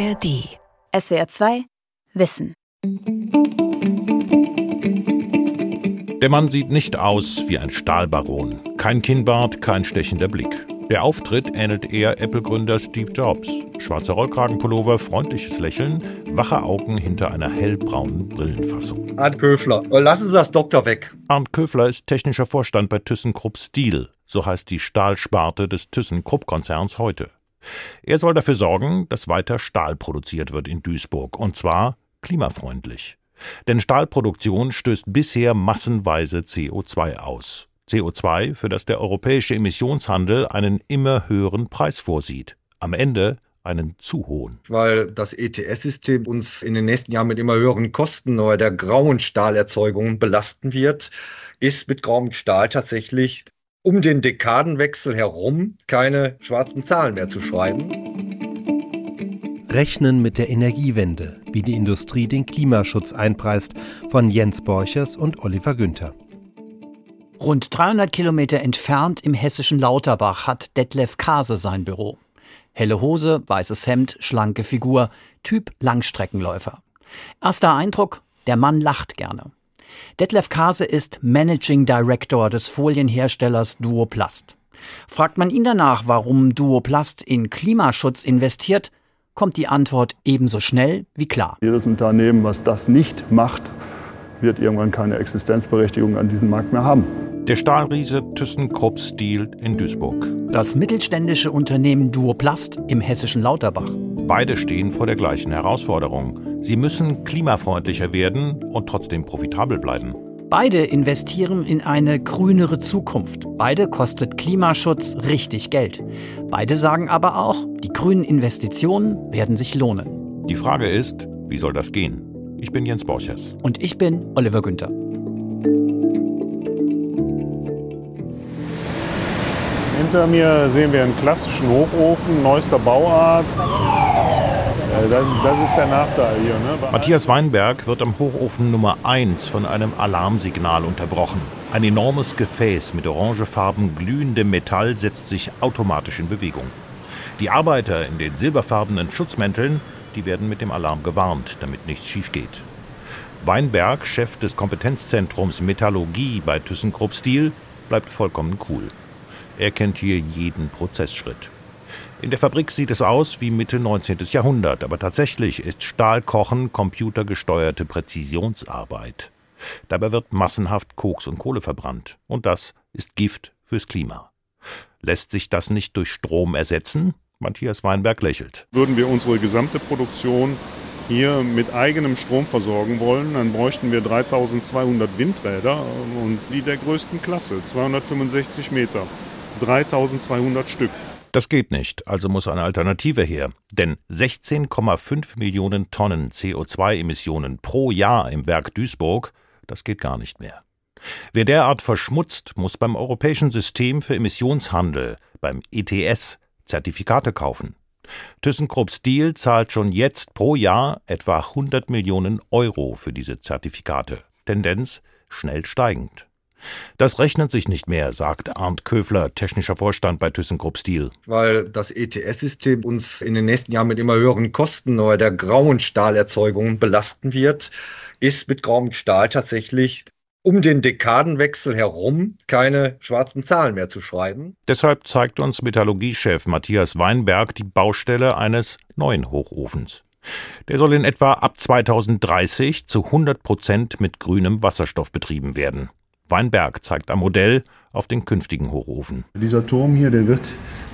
ARD. SWR 2 Wissen. Der Mann sieht nicht aus wie ein Stahlbaron. Kein Kinnbart, kein stechender Blick. Der Auftritt ähnelt eher Apple-Gründer Steve Jobs. Schwarzer Rollkragenpullover, freundliches Lächeln, wache Augen hinter einer hellbraunen Brillenfassung. Arndt Köfler, lassen Sie das Doktor weg. Arndt Köfler ist technischer Vorstand bei ThyssenKrupp Steel. So heißt die Stahlsparte des ThyssenKrupp-Konzerns heute. Er soll dafür sorgen, dass weiter Stahl produziert wird in Duisburg. Und zwar klimafreundlich. Denn Stahlproduktion stößt bisher massenweise CO2 aus. CO2, für das der europäische Emissionshandel einen immer höheren Preis vorsieht. Am Ende einen zu hohen. Weil das ETS-System uns in den nächsten Jahren mit immer höheren Kosten der grauen Stahlerzeugung belasten wird, ist mit grauem Stahl tatsächlich um den Dekadenwechsel herum keine schwarzen Zahlen mehr zu schreiben. Rechnen mit der Energiewende, wie die Industrie den Klimaschutz einpreist, von Jens Borchers und Oliver Günther. Rund 300 Kilometer entfernt im hessischen Lauterbach hat Detlef Kase sein Büro. Helle Hose, weißes Hemd, schlanke Figur, Typ Langstreckenläufer. Erster Eindruck, der Mann lacht gerne. Detlef Kase ist Managing Director des Folienherstellers Duoplast. Fragt man ihn danach, warum Duoplast in Klimaschutz investiert, kommt die Antwort ebenso schnell wie klar. Jedes Unternehmen, was das nicht macht, wird irgendwann keine Existenzberechtigung an diesem Markt mehr haben. Der Stahlriese ThyssenKrupp Steel in Duisburg. Das mittelständische Unternehmen Duoplast im hessischen Lauterbach. Beide stehen vor der gleichen Herausforderung. Sie müssen klimafreundlicher werden und trotzdem profitabel bleiben. Beide investieren in eine grünere Zukunft. Beide kostet Klimaschutz richtig Geld. Beide sagen aber auch, die grünen Investitionen werden sich lohnen. Die Frage ist, wie soll das gehen? Ich bin Jens Borchers. Und ich bin Oliver Günther. Hinter mir sehen wir einen klassischen Hochofen, neuester Bauart. Äh, das, das ist der Nachteil hier. Ne? Matthias Weinberg wird am Hochofen Nummer 1 von einem Alarmsignal unterbrochen. Ein enormes Gefäß mit orangefarben glühendem Metall setzt sich automatisch in Bewegung. Die Arbeiter in den silberfarbenen Schutzmänteln, die werden mit dem Alarm gewarnt, damit nichts schief geht. Weinberg, Chef des Kompetenzzentrums Metallurgie bei ThyssenKrupp Steel, bleibt vollkommen cool. Er kennt hier jeden Prozessschritt. In der Fabrik sieht es aus wie Mitte 19. Jahrhundert, aber tatsächlich ist Stahlkochen computergesteuerte Präzisionsarbeit. Dabei wird massenhaft Koks und Kohle verbrannt. Und das ist Gift fürs Klima. Lässt sich das nicht durch Strom ersetzen? Matthias Weinberg lächelt. Würden wir unsere gesamte Produktion hier mit eigenem Strom versorgen wollen, dann bräuchten wir 3200 Windräder und die der größten Klasse, 265 Meter, 3200 Stück. Das geht nicht, also muss eine Alternative her. Denn 16,5 Millionen Tonnen CO2-Emissionen pro Jahr im Werk Duisburg, das geht gar nicht mehr. Wer derart verschmutzt, muss beim europäischen System für Emissionshandel, beim ETS, Zertifikate kaufen. ThyssenKrupp Steel zahlt schon jetzt pro Jahr etwa 100 Millionen Euro für diese Zertifikate. Tendenz schnell steigend. Das rechnet sich nicht mehr, sagt Arndt Köfler, technischer Vorstand bei ThyssenKrupp Steel. Weil das ETS-System uns in den nächsten Jahren mit immer höheren Kosten der grauen Stahlerzeugung belasten wird, ist mit grauem Stahl tatsächlich um den Dekadenwechsel herum keine schwarzen Zahlen mehr zu schreiben. Deshalb zeigt uns Metallurgiechef Matthias Weinberg die Baustelle eines neuen Hochofens. Der soll in etwa ab 2030 zu 100 Prozent mit grünem Wasserstoff betrieben werden. Weinberg zeigt am Modell auf den künftigen Hochofen. Dieser Turm hier, der wird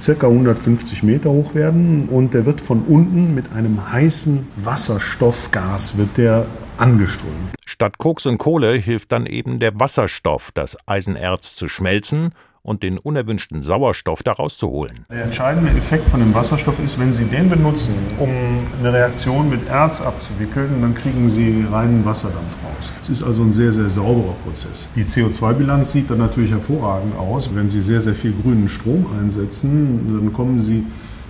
ca. 150 Meter hoch werden und der wird von unten mit einem heißen Wasserstoffgas wird der angeströmt. Statt Koks und Kohle hilft dann eben der Wasserstoff, das Eisenerz zu schmelzen und den unerwünschten Sauerstoff daraus zu holen. Der entscheidende Effekt von dem Wasserstoff ist, wenn Sie den benutzen, um eine Reaktion mit Erz abzuwickeln, dann kriegen Sie reinen Wasserdampf raus. Es ist also ein sehr, sehr sauberer Prozess. Die CO2-Bilanz sieht dann natürlich hervorragend aus. Wenn Sie sehr, sehr viel grünen Strom einsetzen, dann kommen Sie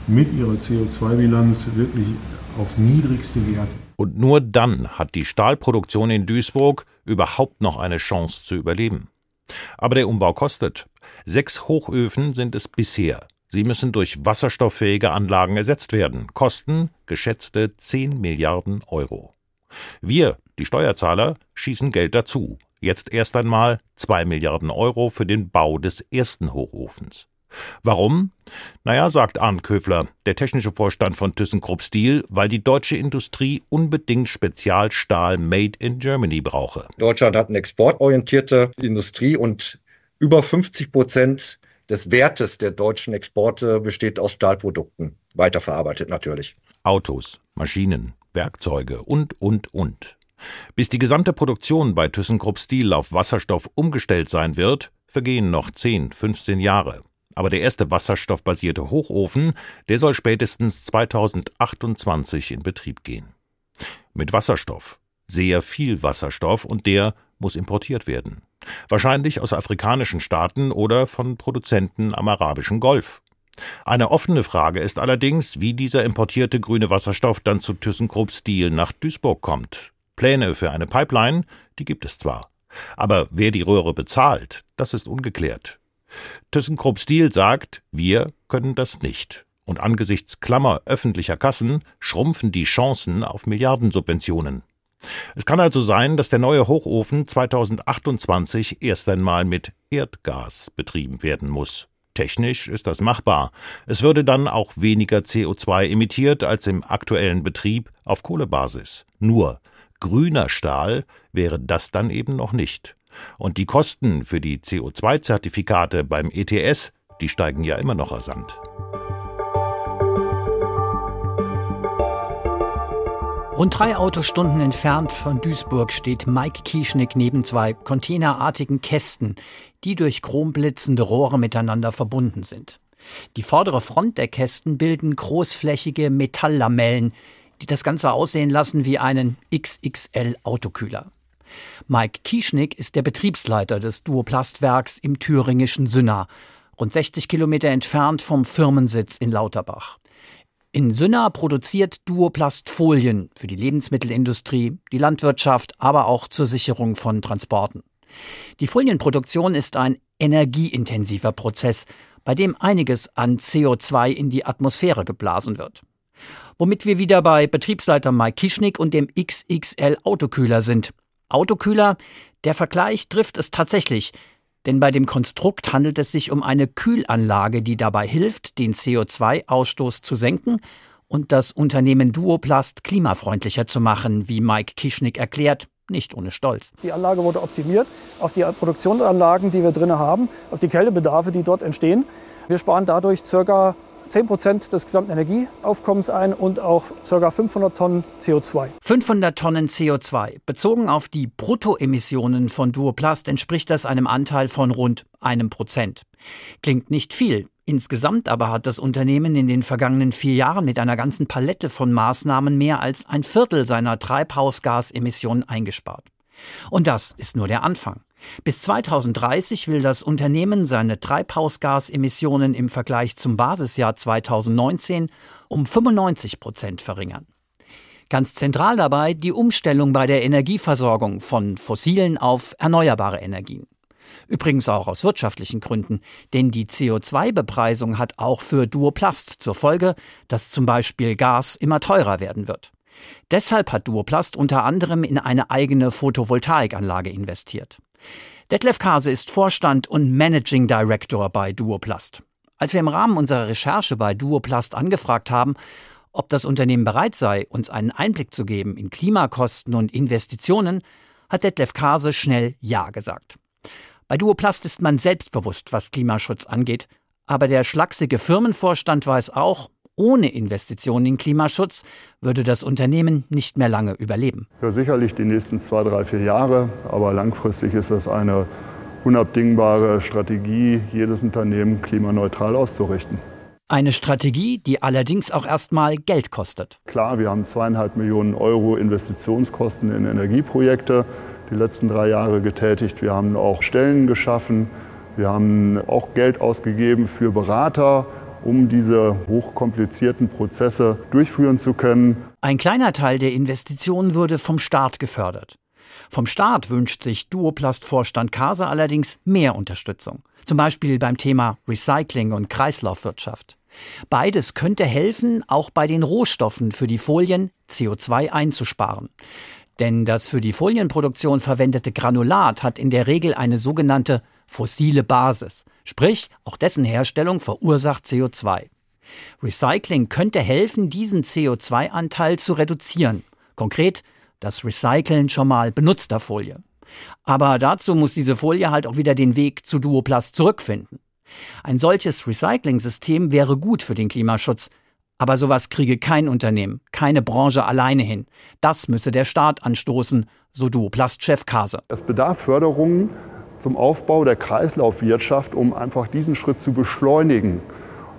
mit Ihrer CO2-Bilanz wirklich auf niedrigste Werte. Und nur dann hat die Stahlproduktion in Duisburg überhaupt noch eine Chance zu überleben. Aber der Umbau kostet. Sechs Hochöfen sind es bisher. Sie müssen durch wasserstofffähige Anlagen ersetzt werden. Kosten geschätzte 10 Milliarden Euro. Wir, die Steuerzahler, schießen Geld dazu. Jetzt erst einmal 2 Milliarden Euro für den Bau des ersten Hochofens. Warum? Naja, sagt Arndt Köfler, der technische Vorstand von ThyssenKrupp Steel, weil die deutsche Industrie unbedingt Spezialstahl made in Germany brauche. Deutschland hat eine exportorientierte Industrie und über 50 Prozent des Wertes der deutschen Exporte besteht aus Stahlprodukten, weiterverarbeitet natürlich. Autos, Maschinen, Werkzeuge und, und, und. Bis die gesamte Produktion bei ThyssenKrupp Steel auf Wasserstoff umgestellt sein wird, vergehen noch 10, 15 Jahre. Aber der erste wasserstoffbasierte Hochofen, der soll spätestens 2028 in Betrieb gehen. Mit Wasserstoff. Sehr viel Wasserstoff und der muss importiert werden. Wahrscheinlich aus afrikanischen Staaten oder von Produzenten am arabischen Golf. Eine offene Frage ist allerdings, wie dieser importierte grüne Wasserstoff dann zu ThyssenKrupp Steel nach Duisburg kommt. Pläne für eine Pipeline, die gibt es zwar. Aber wer die Röhre bezahlt, das ist ungeklärt. ThyssenKrupp Steel sagt, wir können das nicht. Und angesichts Klammer öffentlicher Kassen schrumpfen die Chancen auf Milliardensubventionen. Es kann also sein, dass der neue Hochofen 2028 erst einmal mit Erdgas betrieben werden muss. Technisch ist das machbar. Es würde dann auch weniger CO2 emittiert als im aktuellen Betrieb auf Kohlebasis. Nur grüner Stahl wäre das dann eben noch nicht. Und die Kosten für die CO2-Zertifikate beim ETS, die steigen ja immer noch rasant. Rund drei Autostunden entfernt von Duisburg steht Mike Kieschnick neben zwei containerartigen Kästen, die durch chromblitzende Rohre miteinander verbunden sind. Die vordere Front der Kästen bilden großflächige Metalllamellen, die das Ganze aussehen lassen wie einen XXL-Autokühler. Mike Kieschnick ist der Betriebsleiter des Duoplastwerks im thüringischen Sünna, rund 60 Kilometer entfernt vom Firmensitz in Lauterbach. In Sünna produziert Duoplast Folien für die Lebensmittelindustrie, die Landwirtschaft, aber auch zur Sicherung von Transporten. Die Folienproduktion ist ein energieintensiver Prozess, bei dem einiges an CO2 in die Atmosphäre geblasen wird. Womit wir wieder bei Betriebsleiter Mike Kischnick und dem XXL Autokühler sind, Autokühler, der Vergleich trifft es tatsächlich, denn bei dem Konstrukt handelt es sich um eine Kühlanlage, die dabei hilft, den CO2-Ausstoß zu senken und das Unternehmen Duoplast klimafreundlicher zu machen, wie Mike Kischnick erklärt, nicht ohne Stolz. Die Anlage wurde optimiert auf die Produktionsanlagen, die wir drin haben, auf die Kältebedarfe, die dort entstehen. Wir sparen dadurch ca. 10 Prozent des gesamten Energieaufkommens ein und auch ca. 500 Tonnen CO2. 500 Tonnen CO2. Bezogen auf die Bruttoemissionen von Duoplast entspricht das einem Anteil von rund einem Prozent. Klingt nicht viel. Insgesamt aber hat das Unternehmen in den vergangenen vier Jahren mit einer ganzen Palette von Maßnahmen mehr als ein Viertel seiner Treibhausgasemissionen eingespart. Und das ist nur der Anfang. Bis 2030 will das Unternehmen seine Treibhausgasemissionen im Vergleich zum Basisjahr 2019 um 95 Prozent verringern. Ganz zentral dabei die Umstellung bei der Energieversorgung von fossilen auf erneuerbare Energien. Übrigens auch aus wirtschaftlichen Gründen, denn die CO2-Bepreisung hat auch für Duoplast zur Folge, dass zum Beispiel Gas immer teurer werden wird. Deshalb hat Duoplast unter anderem in eine eigene Photovoltaikanlage investiert. Detlef Kase ist Vorstand und Managing Director bei Duoplast. Als wir im Rahmen unserer Recherche bei Duoplast angefragt haben, ob das Unternehmen bereit sei, uns einen Einblick zu geben in Klimakosten und Investitionen, hat Detlef Kase schnell Ja gesagt. Bei Duoplast ist man selbstbewusst, was Klimaschutz angeht, aber der schlachsige Firmenvorstand weiß auch, ohne Investitionen in Klimaschutz würde das Unternehmen nicht mehr lange überleben. Ja, sicherlich die nächsten zwei, drei, vier Jahre, aber langfristig ist das eine unabdingbare Strategie, jedes Unternehmen klimaneutral auszurichten. Eine Strategie, die allerdings auch erstmal Geld kostet. Klar, wir haben zweieinhalb Millionen Euro Investitionskosten in Energieprojekte die letzten drei Jahre getätigt. Wir haben auch Stellen geschaffen. Wir haben auch Geld ausgegeben für Berater, um diese hochkomplizierten Prozesse durchführen zu können. Ein kleiner Teil der Investitionen würde vom Staat gefördert. Vom Staat wünscht sich Duoplast-Vorstand Kase allerdings mehr Unterstützung. Zum Beispiel beim Thema Recycling und Kreislaufwirtschaft. Beides könnte helfen, auch bei den Rohstoffen für die Folien CO2 einzusparen. Denn das für die Folienproduktion verwendete Granulat hat in der Regel eine sogenannte fossile Basis, sprich auch dessen Herstellung verursacht CO2. Recycling könnte helfen, diesen CO2-Anteil zu reduzieren. Konkret das Recyceln schon mal benutzter Folie. Aber dazu muss diese Folie halt auch wieder den Weg zu Duoplast zurückfinden. Ein solches Recycling-System wäre gut für den Klimaschutz, aber sowas kriege kein Unternehmen, keine Branche alleine hin. Das müsse der Staat anstoßen, so Duoplast-Chef Kase. Es bedarf Förderungen zum Aufbau der Kreislaufwirtschaft, um einfach diesen Schritt zu beschleunigen.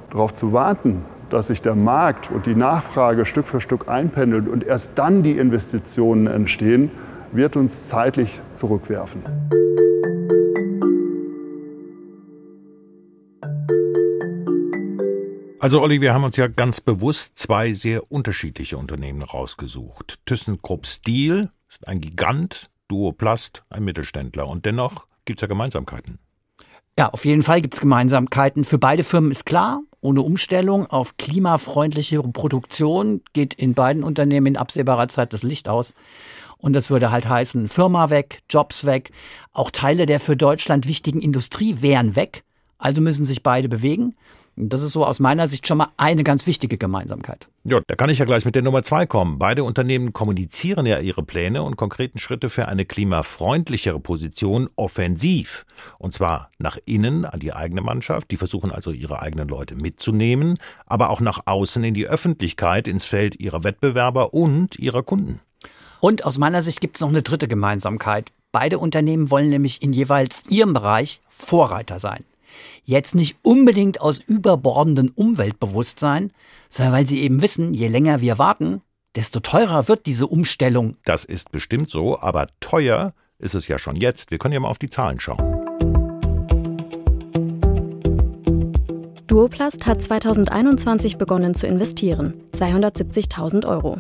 Darauf zu warten, dass sich der Markt und die Nachfrage Stück für Stück einpendelt und erst dann die Investitionen entstehen, wird uns zeitlich zurückwerfen. Also Olli, wir haben uns ja ganz bewusst zwei sehr unterschiedliche Unternehmen rausgesucht. ThyssenKrupp Steel ist ein Gigant, Duoplast ein Mittelständler und dennoch gibt es ja Gemeinsamkeiten. Ja, auf jeden Fall gibt es Gemeinsamkeiten. Für beide Firmen ist klar, ohne Umstellung auf klimafreundliche Produktion geht in beiden Unternehmen in absehbarer Zeit das Licht aus. Und das würde halt heißen, Firma weg, Jobs weg, auch Teile der für Deutschland wichtigen Industrie wären weg. Also müssen sich beide bewegen. Das ist so aus meiner Sicht schon mal eine ganz wichtige Gemeinsamkeit. Ja, da kann ich ja gleich mit der Nummer zwei kommen. Beide Unternehmen kommunizieren ja ihre Pläne und konkreten Schritte für eine klimafreundlichere Position offensiv. Und zwar nach innen an die eigene Mannschaft. Die versuchen also ihre eigenen Leute mitzunehmen, aber auch nach außen in die Öffentlichkeit, ins Feld ihrer Wettbewerber und ihrer Kunden. Und aus meiner Sicht gibt es noch eine dritte Gemeinsamkeit. Beide Unternehmen wollen nämlich in jeweils ihrem Bereich Vorreiter sein. Jetzt nicht unbedingt aus überbordendem Umweltbewusstsein, sondern weil sie eben wissen, je länger wir warten, desto teurer wird diese Umstellung. Das ist bestimmt so, aber teuer ist es ja schon jetzt. Wir können ja mal auf die Zahlen schauen. Duoplast hat 2021 begonnen zu investieren, 270.000 Euro.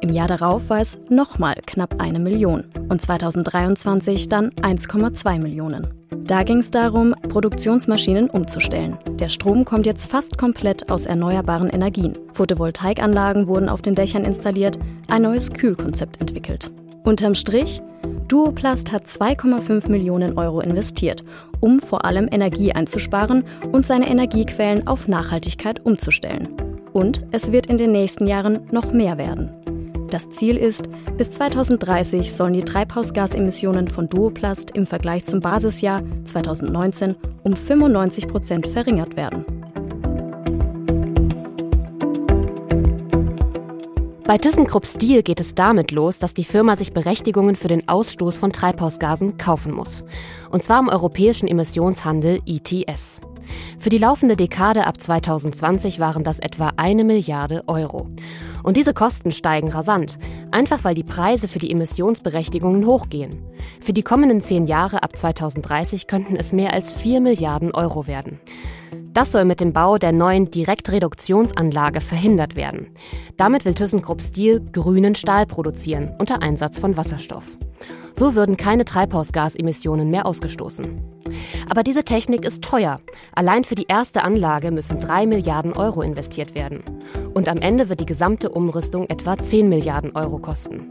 Im Jahr darauf war es nochmal knapp eine Million und 2023 dann 1,2 Millionen. Da ging es darum, Produktionsmaschinen umzustellen. Der Strom kommt jetzt fast komplett aus erneuerbaren Energien. Photovoltaikanlagen wurden auf den Dächern installiert, ein neues Kühlkonzept entwickelt. Unterm Strich, Duoplast hat 2,5 Millionen Euro investiert, um vor allem Energie einzusparen und seine Energiequellen auf Nachhaltigkeit umzustellen. Und es wird in den nächsten Jahren noch mehr werden. Das Ziel ist, bis 2030 sollen die Treibhausgasemissionen von Duoplast im Vergleich zum Basisjahr 2019 um 95 Prozent verringert werden. Bei ThyssenKrupp Steel geht es damit los, dass die Firma sich Berechtigungen für den Ausstoß von Treibhausgasen kaufen muss. Und zwar im europäischen Emissionshandel ETS. Für die laufende Dekade ab 2020 waren das etwa eine Milliarde Euro. Und diese Kosten steigen rasant, einfach weil die Preise für die Emissionsberechtigungen hochgehen. Für die kommenden zehn Jahre ab 2030 könnten es mehr als 4 Milliarden Euro werden. Das soll mit dem Bau der neuen Direktreduktionsanlage verhindert werden. Damit will ThyssenKrupp Steel grünen Stahl produzieren unter Einsatz von Wasserstoff. So würden keine Treibhausgasemissionen mehr ausgestoßen. Aber diese Technik ist teuer. Allein für die erste Anlage müssen 3 Milliarden Euro investiert werden. Und am Ende wird die gesamte Umrüstung etwa 10 Milliarden Euro kosten.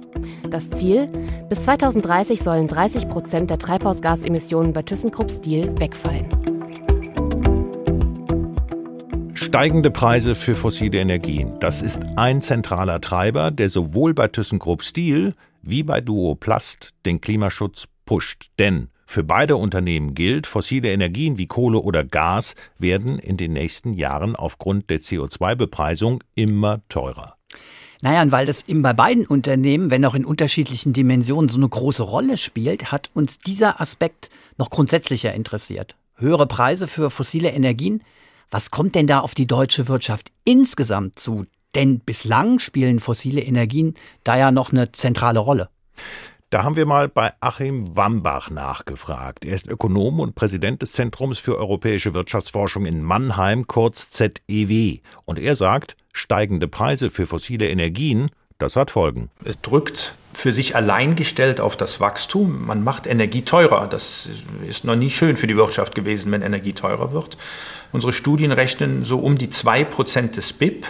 Das Ziel? Bis 2030 sollen 30 Prozent der Treibhausgasemissionen bei ThyssenKrupp Steel wegfallen. Steigende Preise für fossile Energien. Das ist ein zentraler Treiber, der sowohl bei ThyssenKrupp Steel wie bei Duoplast den Klimaschutz pusht. Denn für beide Unternehmen gilt, fossile Energien wie Kohle oder Gas werden in den nächsten Jahren aufgrund der CO2-Bepreisung immer teurer. Naja, und weil das eben bei beiden Unternehmen, wenn auch in unterschiedlichen Dimensionen, so eine große Rolle spielt, hat uns dieser Aspekt noch grundsätzlicher interessiert. Höhere Preise für fossile Energien. Was kommt denn da auf die deutsche Wirtschaft insgesamt zu? Denn bislang spielen fossile Energien da ja noch eine zentrale Rolle. Da haben wir mal bei Achim Wambach nachgefragt. Er ist Ökonom und Präsident des Zentrums für europäische Wirtschaftsforschung in Mannheim, kurz ZEW. Und er sagt, steigende Preise für fossile Energien, das hat Folgen. Es drückt für sich allein gestellt auf das Wachstum. Man macht Energie teurer. Das ist noch nie schön für die Wirtschaft gewesen, wenn Energie teurer wird. Unsere Studien rechnen so um die 2% des BIP,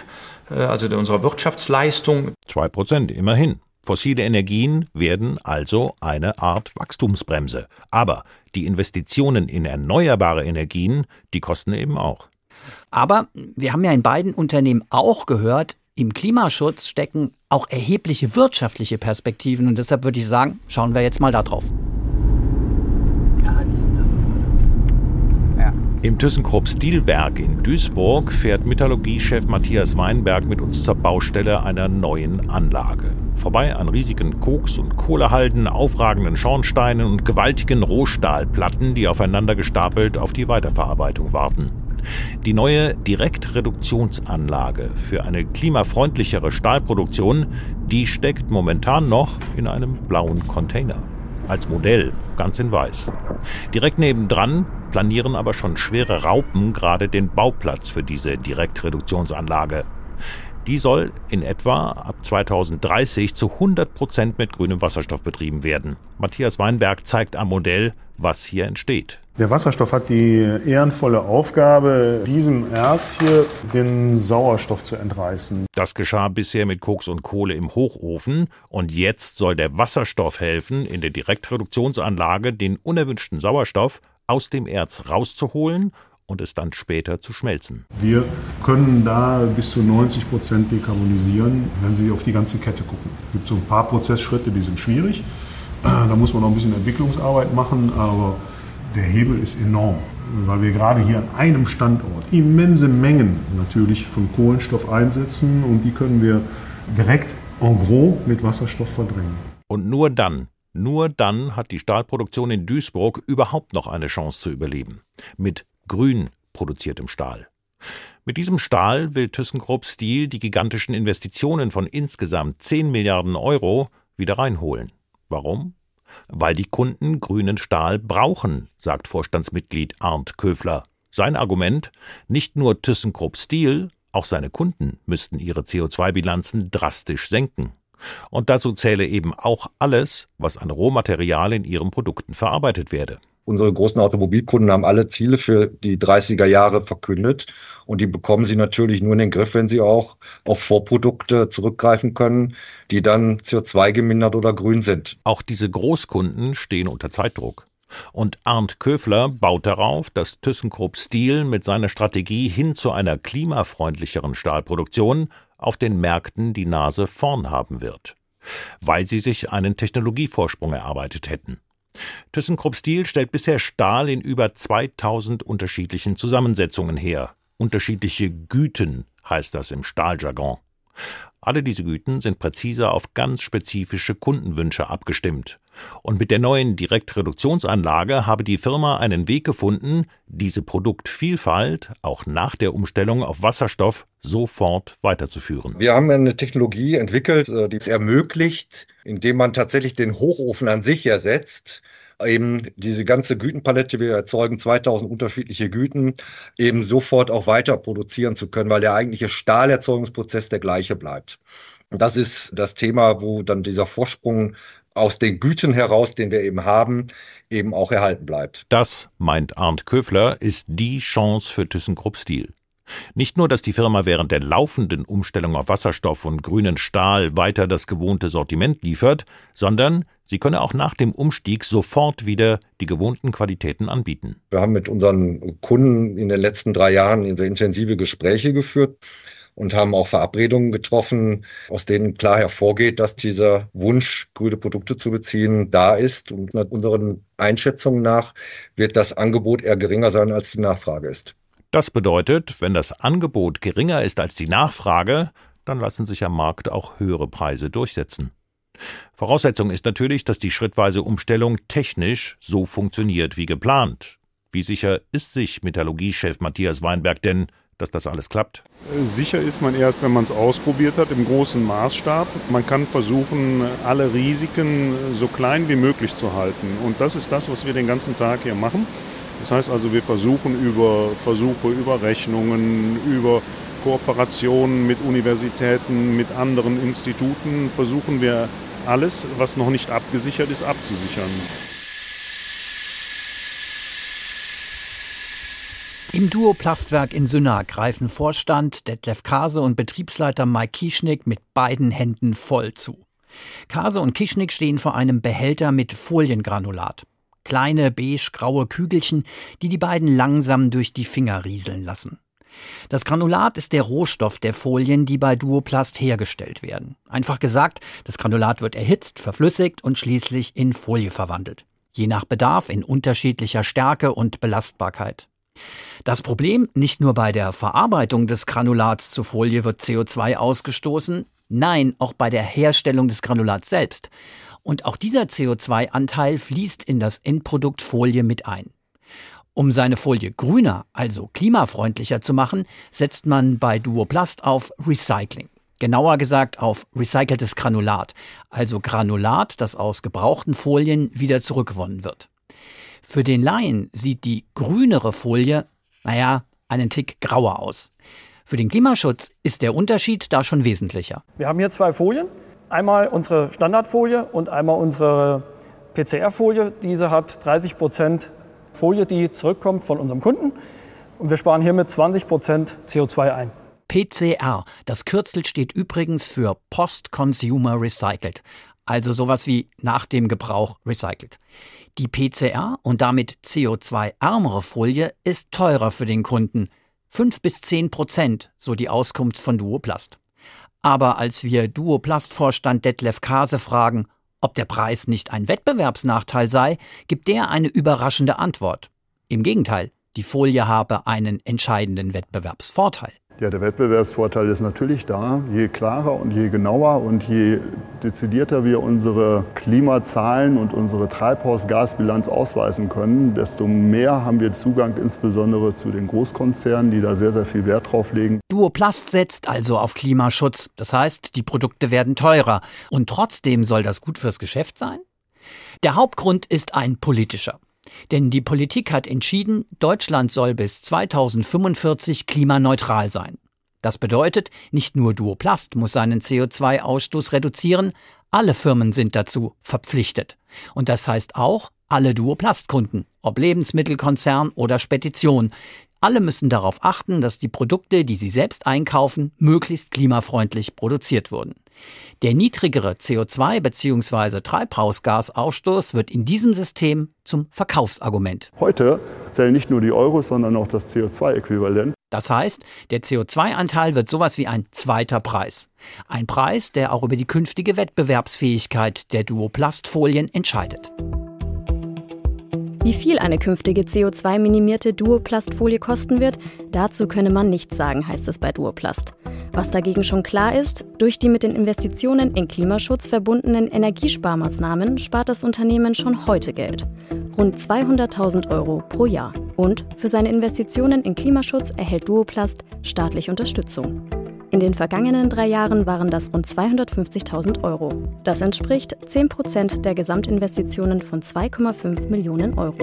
äh, also unserer Wirtschaftsleistung. 2% immerhin. Fossile Energien werden also eine Art Wachstumsbremse. Aber die Investitionen in erneuerbare Energien, die kosten eben auch. Aber wir haben ja in beiden Unternehmen auch gehört, im Klimaschutz stecken auch erhebliche wirtschaftliche Perspektiven. Und deshalb würde ich sagen, schauen wir jetzt mal da drauf. Ja, das, das das. Ja. Im ThyssenKrupp Stilwerk in Duisburg fährt Metallurgiechef Matthias Weinberg mit uns zur Baustelle einer neuen Anlage. Vorbei an riesigen Koks- und Kohlehalden, aufragenden Schornsteinen und gewaltigen Rohstahlplatten, die aufeinander gestapelt auf die Weiterverarbeitung warten. Die neue Direktreduktionsanlage für eine klimafreundlichere Stahlproduktion, die steckt momentan noch in einem blauen Container. Als Modell, ganz in weiß. Direkt nebendran planieren aber schon schwere Raupen gerade den Bauplatz für diese Direktreduktionsanlage. Die soll in etwa ab 2030 zu 100 Prozent mit grünem Wasserstoff betrieben werden. Matthias Weinberg zeigt am Modell, was hier entsteht. Der Wasserstoff hat die ehrenvolle Aufgabe, diesem Erz hier den Sauerstoff zu entreißen. Das geschah bisher mit Koks und Kohle im Hochofen und jetzt soll der Wasserstoff helfen, in der Direktreduktionsanlage den unerwünschten Sauerstoff aus dem Erz rauszuholen und es dann später zu schmelzen. Wir können da bis zu 90 Prozent dekarbonisieren, wenn Sie auf die ganze Kette gucken. Es gibt so ein paar Prozessschritte, die sind schwierig. Da muss man noch ein bisschen Entwicklungsarbeit machen, aber der Hebel ist enorm, weil wir gerade hier an einem Standort immense Mengen natürlich von Kohlenstoff einsetzen und die können wir direkt en gros mit Wasserstoff verdrängen. Und nur dann, nur dann hat die Stahlproduktion in Duisburg überhaupt noch eine Chance zu überleben. Mit grün produziertem Stahl. Mit diesem Stahl will ThyssenKrupp Steel die gigantischen Investitionen von insgesamt 10 Milliarden Euro wieder reinholen. Warum? Weil die Kunden grünen Stahl brauchen, sagt Vorstandsmitglied Arndt Köfler. Sein Argument: Nicht nur ThyssenKrupp Steel, auch seine Kunden müssten ihre CO2-Bilanzen drastisch senken. Und dazu zähle eben auch alles, was an Rohmaterial in ihren Produkten verarbeitet werde. Unsere großen Automobilkunden haben alle Ziele für die 30er Jahre verkündet und die bekommen sie natürlich nur in den Griff, wenn sie auch auf Vorprodukte zurückgreifen können, die dann CO2 gemindert oder grün sind. Auch diese Großkunden stehen unter Zeitdruck. Und Arndt Köfler baut darauf, dass ThyssenKrupp Steel mit seiner Strategie hin zu einer klimafreundlicheren Stahlproduktion auf den Märkten die Nase vorn haben wird, weil sie sich einen Technologievorsprung erarbeitet hätten. ThyssenKrupp Steel stellt bisher Stahl in über 2000 unterschiedlichen Zusammensetzungen her. Unterschiedliche Güten heißt das im Stahljargon. Alle diese Güten sind präziser auf ganz spezifische Kundenwünsche abgestimmt. Und mit der neuen Direktreduktionsanlage habe die Firma einen Weg gefunden, diese Produktvielfalt auch nach der Umstellung auf Wasserstoff sofort weiterzuführen. Wir haben eine Technologie entwickelt, äh, die es ermöglicht, indem man tatsächlich den Hochofen an sich ersetzt, eben diese ganze Gütenpalette, wir erzeugen 2000 unterschiedliche Güten, eben sofort auch weiter produzieren zu können, weil der eigentliche Stahlerzeugungsprozess der gleiche bleibt. Und das ist das Thema, wo dann dieser Vorsprung aus den Güten heraus, den wir eben haben, eben auch erhalten bleibt. Das, meint Arndt Köfler, ist die Chance für ThyssenKrupp Steel. Nicht nur, dass die Firma während der laufenden Umstellung auf Wasserstoff und grünen Stahl weiter das gewohnte Sortiment liefert, sondern sie könne auch nach dem Umstieg sofort wieder die gewohnten Qualitäten anbieten. Wir haben mit unseren Kunden in den letzten drei Jahren sehr intensive Gespräche geführt und haben auch Verabredungen getroffen, aus denen klar hervorgeht, dass dieser Wunsch, grüne Produkte zu beziehen, da ist. Und nach unseren Einschätzungen nach wird das Angebot eher geringer sein, als die Nachfrage ist. Das bedeutet, wenn das Angebot geringer ist als die Nachfrage, dann lassen sich am Markt auch höhere Preise durchsetzen. Voraussetzung ist natürlich, dass die schrittweise Umstellung technisch so funktioniert wie geplant. Wie sicher ist sich Metallurgiechef Matthias Weinberg denn, dass das alles klappt? Sicher ist man erst, wenn man es ausprobiert hat, im großen Maßstab. Man kann versuchen, alle Risiken so klein wie möglich zu halten. Und das ist das, was wir den ganzen Tag hier machen. Das heißt also, wir versuchen über Versuche, über Rechnungen, über Kooperationen mit Universitäten, mit anderen Instituten, versuchen wir alles, was noch nicht abgesichert ist, abzusichern. Im Duoplastwerk in Sünna greifen Vorstand Detlef Kase und Betriebsleiter Mike Kieschnick mit beiden Händen voll zu. Kase und Kischnick stehen vor einem Behälter mit Foliengranulat. Kleine beige-graue Kügelchen, die die beiden langsam durch die Finger rieseln lassen. Das Granulat ist der Rohstoff der Folien, die bei Duoplast hergestellt werden. Einfach gesagt, das Granulat wird erhitzt, verflüssigt und schließlich in Folie verwandelt. Je nach Bedarf in unterschiedlicher Stärke und Belastbarkeit. Das Problem, nicht nur bei der Verarbeitung des Granulats zur Folie wird CO2 ausgestoßen, nein, auch bei der Herstellung des Granulats selbst. Und auch dieser CO2-Anteil fließt in das Endprodukt Folie mit ein. Um seine Folie grüner, also klimafreundlicher zu machen, setzt man bei Duoplast auf Recycling. Genauer gesagt auf recyceltes Granulat, also Granulat, das aus gebrauchten Folien wieder zurückgewonnen wird. Für den Laien sieht die grünere Folie, naja, einen Tick grauer aus. Für den Klimaschutz ist der Unterschied da schon wesentlicher. Wir haben hier zwei Folien. Einmal unsere Standardfolie und einmal unsere PCR-Folie. Diese hat 30 Prozent Folie, die zurückkommt von unserem Kunden. Und wir sparen hiermit 20 Prozent CO2 ein. PCR, das Kürzel steht übrigens für Post-Consumer Recycled, also sowas wie nach dem Gebrauch recycelt. Die PCR und damit CO2-ärmere Folie ist teurer für den Kunden. 5 bis 10 Prozent, so die Auskunft von Duoplast. Aber als wir Duoplast-Vorstand Detlef Kase fragen, ob der Preis nicht ein Wettbewerbsnachteil sei, gibt der eine überraschende Antwort. Im Gegenteil, die Folie habe einen entscheidenden Wettbewerbsvorteil. Ja, der Wettbewerbsvorteil ist natürlich da. Je klarer und je genauer und je dezidierter wir unsere Klimazahlen und unsere Treibhausgasbilanz ausweisen können, desto mehr haben wir Zugang insbesondere zu den Großkonzernen, die da sehr, sehr viel Wert drauf legen. Duoplast setzt also auf Klimaschutz. Das heißt, die Produkte werden teurer. Und trotzdem soll das gut fürs Geschäft sein? Der Hauptgrund ist ein politischer. Denn die Politik hat entschieden, Deutschland soll bis 2045 klimaneutral sein. Das bedeutet, nicht nur Duoplast muss seinen CO2-Ausstoß reduzieren, alle Firmen sind dazu verpflichtet. Und das heißt auch alle Duoplast-Kunden, ob Lebensmittelkonzern oder Spedition. Alle müssen darauf achten, dass die Produkte, die sie selbst einkaufen, möglichst klimafreundlich produziert wurden. Der niedrigere CO2 bzw. Treibhausgasausstoß wird in diesem System zum Verkaufsargument. Heute zählen nicht nur die Euros, sondern auch das CO2-Äquivalent. Das heißt, der CO2-Anteil wird sowas wie ein zweiter Preis. Ein Preis, der auch über die künftige Wettbewerbsfähigkeit der Duoplastfolien entscheidet. Wie viel eine künftige CO2-minimierte Duoplastfolie kosten wird, dazu könne man nichts sagen, heißt es bei Duoplast. Was dagegen schon klar ist, durch die mit den Investitionen in Klimaschutz verbundenen Energiesparmaßnahmen spart das Unternehmen schon heute Geld. Rund 200.000 Euro pro Jahr. Und für seine Investitionen in Klimaschutz erhält Duoplast staatliche Unterstützung. In den vergangenen drei Jahren waren das rund 250.000 Euro. Das entspricht 10 Prozent der Gesamtinvestitionen von 2,5 Millionen Euro.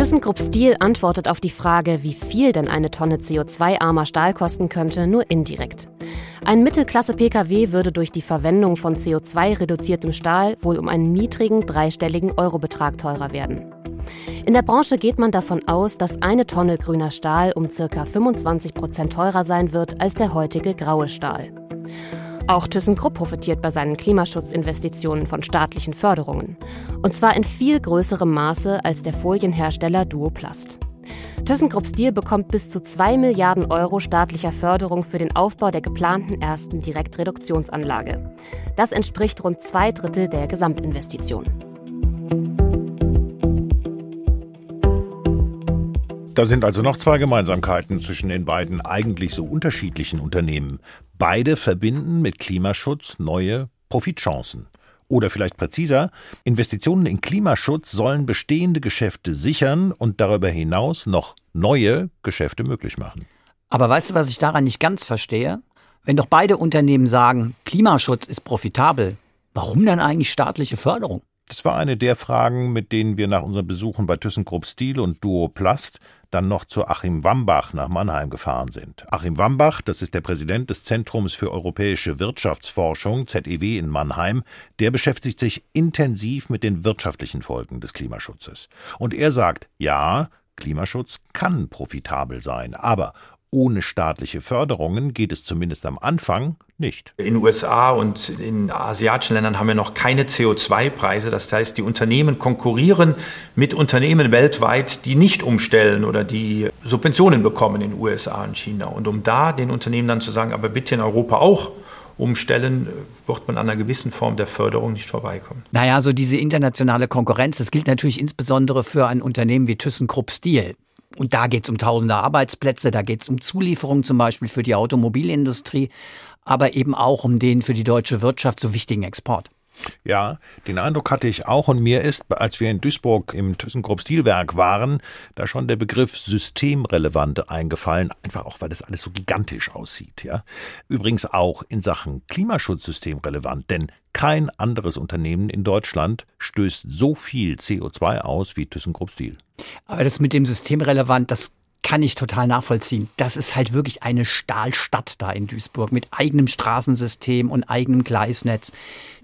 ThyssenKrupp Steel antwortet auf die Frage, wie viel denn eine Tonne CO2-armer Stahl kosten könnte, nur indirekt. Ein Mittelklasse-Pkw würde durch die Verwendung von CO2-reduziertem Stahl wohl um einen niedrigen dreistelligen Eurobetrag teurer werden. In der Branche geht man davon aus, dass eine Tonne grüner Stahl um ca. 25 Prozent teurer sein wird als der heutige graue Stahl. Auch ThyssenKrupp profitiert bei seinen Klimaschutzinvestitionen von staatlichen Förderungen. Und zwar in viel größerem Maße als der Folienhersteller Duoplast. ThyssenKrupp Steel bekommt bis zu 2 Milliarden Euro staatlicher Förderung für den Aufbau der geplanten ersten Direktreduktionsanlage. Das entspricht rund zwei Drittel der Gesamtinvestition. Da sind also noch zwei Gemeinsamkeiten zwischen den beiden eigentlich so unterschiedlichen Unternehmen. Beide verbinden mit Klimaschutz neue Profitchancen. Oder vielleicht präziser, Investitionen in Klimaschutz sollen bestehende Geschäfte sichern und darüber hinaus noch neue Geschäfte möglich machen. Aber weißt du, was ich daran nicht ganz verstehe? Wenn doch beide Unternehmen sagen, Klimaschutz ist profitabel, warum dann eigentlich staatliche Förderung? Das war eine der Fragen, mit denen wir nach unseren Besuchen bei ThyssenKrupp Steel und Duoplast dann noch zu Achim Wambach nach Mannheim gefahren sind. Achim Wambach, das ist der Präsident des Zentrums für europäische Wirtschaftsforschung, ZEW in Mannheim, der beschäftigt sich intensiv mit den wirtschaftlichen Folgen des Klimaschutzes. Und er sagt, ja, Klimaschutz kann profitabel sein, aber ohne staatliche Förderungen geht es zumindest am Anfang nicht. In den USA und in asiatischen Ländern haben wir noch keine CO2-Preise. Das heißt, die Unternehmen konkurrieren mit Unternehmen weltweit, die nicht umstellen oder die Subventionen bekommen in den USA und China. Und um da den Unternehmen dann zu sagen, aber bitte in Europa auch umstellen, wird man an einer gewissen Form der Förderung nicht vorbeikommen. Naja, so diese internationale Konkurrenz, das gilt natürlich insbesondere für ein Unternehmen wie ThyssenKrupp Steel. Und da geht es um tausende Arbeitsplätze, da geht es um Zulieferungen zum Beispiel für die Automobilindustrie, aber eben auch um den für die deutsche Wirtschaft so wichtigen Export. Ja, den Eindruck hatte ich auch und mir ist, als wir in Duisburg im ThyssenKrupp Stilwerk waren, da schon der Begriff systemrelevant eingefallen, einfach auch, weil das alles so gigantisch aussieht, ja. Übrigens auch in Sachen Klimaschutz systemrelevant, denn kein anderes Unternehmen in Deutschland stößt so viel CO2 aus wie ThyssenKrupp Stil. Aber das mit dem systemrelevant, das kann ich total nachvollziehen. Das ist halt wirklich eine Stahlstadt da in Duisburg mit eigenem Straßensystem und eigenem Gleisnetz.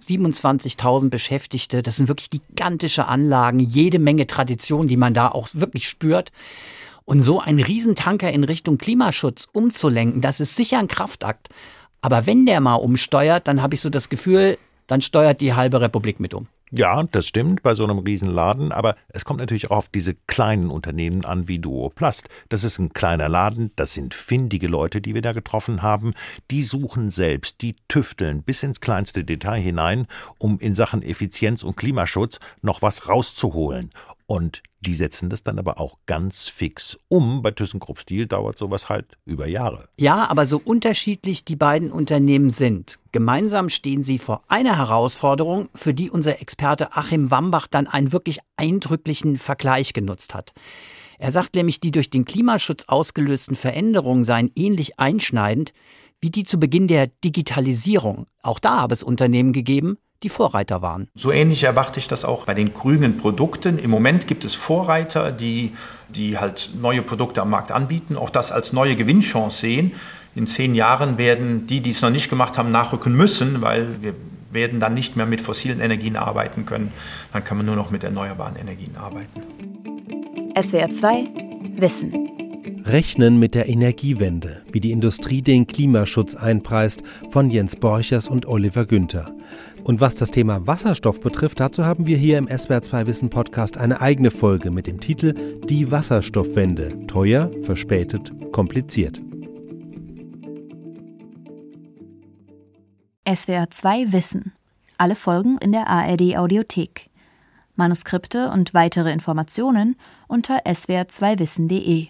27.000 Beschäftigte, das sind wirklich gigantische Anlagen, jede Menge Tradition, die man da auch wirklich spürt. Und so einen Riesentanker in Richtung Klimaschutz umzulenken, das ist sicher ein Kraftakt. Aber wenn der mal umsteuert, dann habe ich so das Gefühl, dann steuert die halbe Republik mit um. Ja, das stimmt bei so einem Riesenladen, aber es kommt natürlich auch auf diese kleinen Unternehmen an wie Duoplast. Das ist ein kleiner Laden, das sind findige Leute, die wir da getroffen haben. Die suchen selbst, die tüfteln bis ins kleinste Detail hinein, um in Sachen Effizienz und Klimaschutz noch was rauszuholen. Und die setzen das dann aber auch ganz fix um. Bei ThyssenKrupp Stil dauert sowas halt über Jahre. Ja, aber so unterschiedlich die beiden Unternehmen sind, gemeinsam stehen sie vor einer Herausforderung, für die unser Experte Achim Wambach dann einen wirklich eindrücklichen Vergleich genutzt hat. Er sagt nämlich, die durch den Klimaschutz ausgelösten Veränderungen seien ähnlich einschneidend wie die zu Beginn der Digitalisierung. Auch da habe es Unternehmen gegeben, die Vorreiter waren. So ähnlich erwarte ich das auch bei den grünen Produkten. Im Moment gibt es Vorreiter, die, die halt neue Produkte am Markt anbieten, auch das als neue Gewinnchance sehen. In zehn Jahren werden die, die es noch nicht gemacht haben, nachrücken müssen, weil wir werden dann nicht mehr mit fossilen Energien arbeiten können. Dann kann man nur noch mit erneuerbaren Energien arbeiten. SWR 2 Wissen. Rechnen mit der Energiewende, wie die Industrie den Klimaschutz einpreist, von Jens Borchers und Oliver Günther. Und was das Thema Wasserstoff betrifft, dazu haben wir hier im SWR2 Wissen Podcast eine eigene Folge mit dem Titel Die Wasserstoffwende. Teuer, verspätet, kompliziert. SWR2 Wissen. Alle Folgen in der ARD Audiothek. Manuskripte und weitere Informationen unter swr2wissen.de.